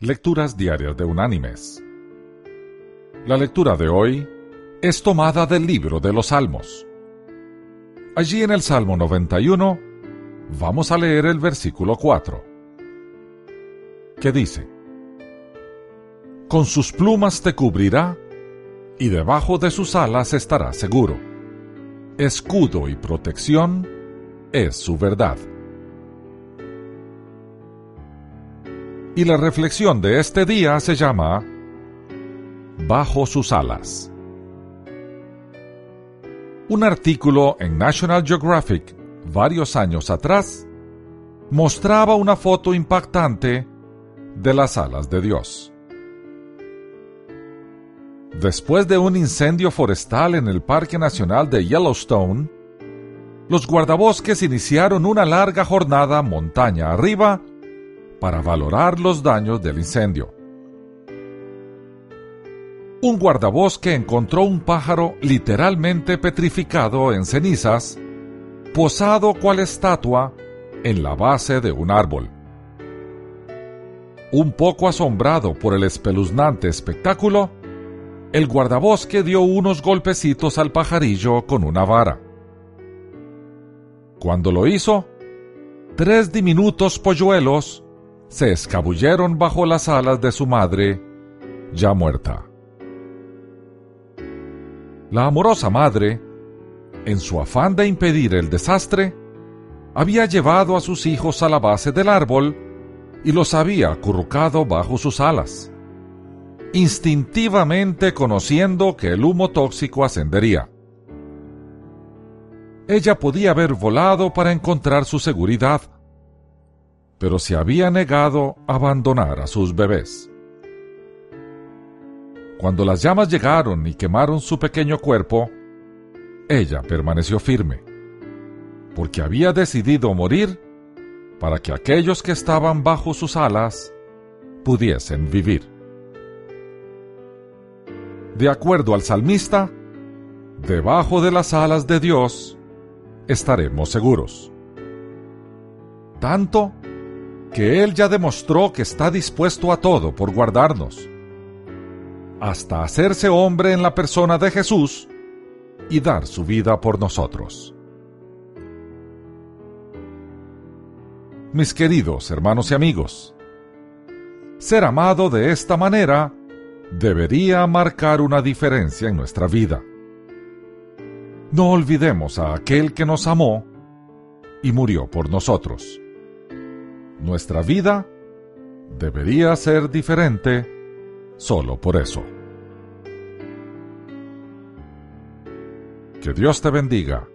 Lecturas Diarias de Unánimes. La lectura de hoy es tomada del libro de los Salmos. Allí en el Salmo 91 vamos a leer el versículo 4, que dice, Con sus plumas te cubrirá y debajo de sus alas estará seguro. Escudo y protección es su verdad. Y la reflexión de este día se llama Bajo sus alas. Un artículo en National Geographic varios años atrás mostraba una foto impactante de las alas de Dios. Después de un incendio forestal en el Parque Nacional de Yellowstone, los guardabosques iniciaron una larga jornada montaña arriba para valorar los daños del incendio. Un guardabosque encontró un pájaro literalmente petrificado en cenizas, posado cual estatua en la base de un árbol. Un poco asombrado por el espeluznante espectáculo, el guardabosque dio unos golpecitos al pajarillo con una vara. Cuando lo hizo, tres diminutos polluelos se escabulleron bajo las alas de su madre, ya muerta. La amorosa madre, en su afán de impedir el desastre, había llevado a sus hijos a la base del árbol y los había acurrucado bajo sus alas, instintivamente conociendo que el humo tóxico ascendería. Ella podía haber volado para encontrar su seguridad, pero se había negado a abandonar a sus bebés. Cuando las llamas llegaron y quemaron su pequeño cuerpo, ella permaneció firme, porque había decidido morir para que aquellos que estaban bajo sus alas pudiesen vivir. De acuerdo al salmista, debajo de las alas de Dios estaremos seguros. Tanto que Él ya demostró que está dispuesto a todo por guardarnos, hasta hacerse hombre en la persona de Jesús y dar su vida por nosotros. Mis queridos hermanos y amigos, ser amado de esta manera debería marcar una diferencia en nuestra vida. No olvidemos a aquel que nos amó y murió por nosotros. Nuestra vida debería ser diferente solo por eso. Que Dios te bendiga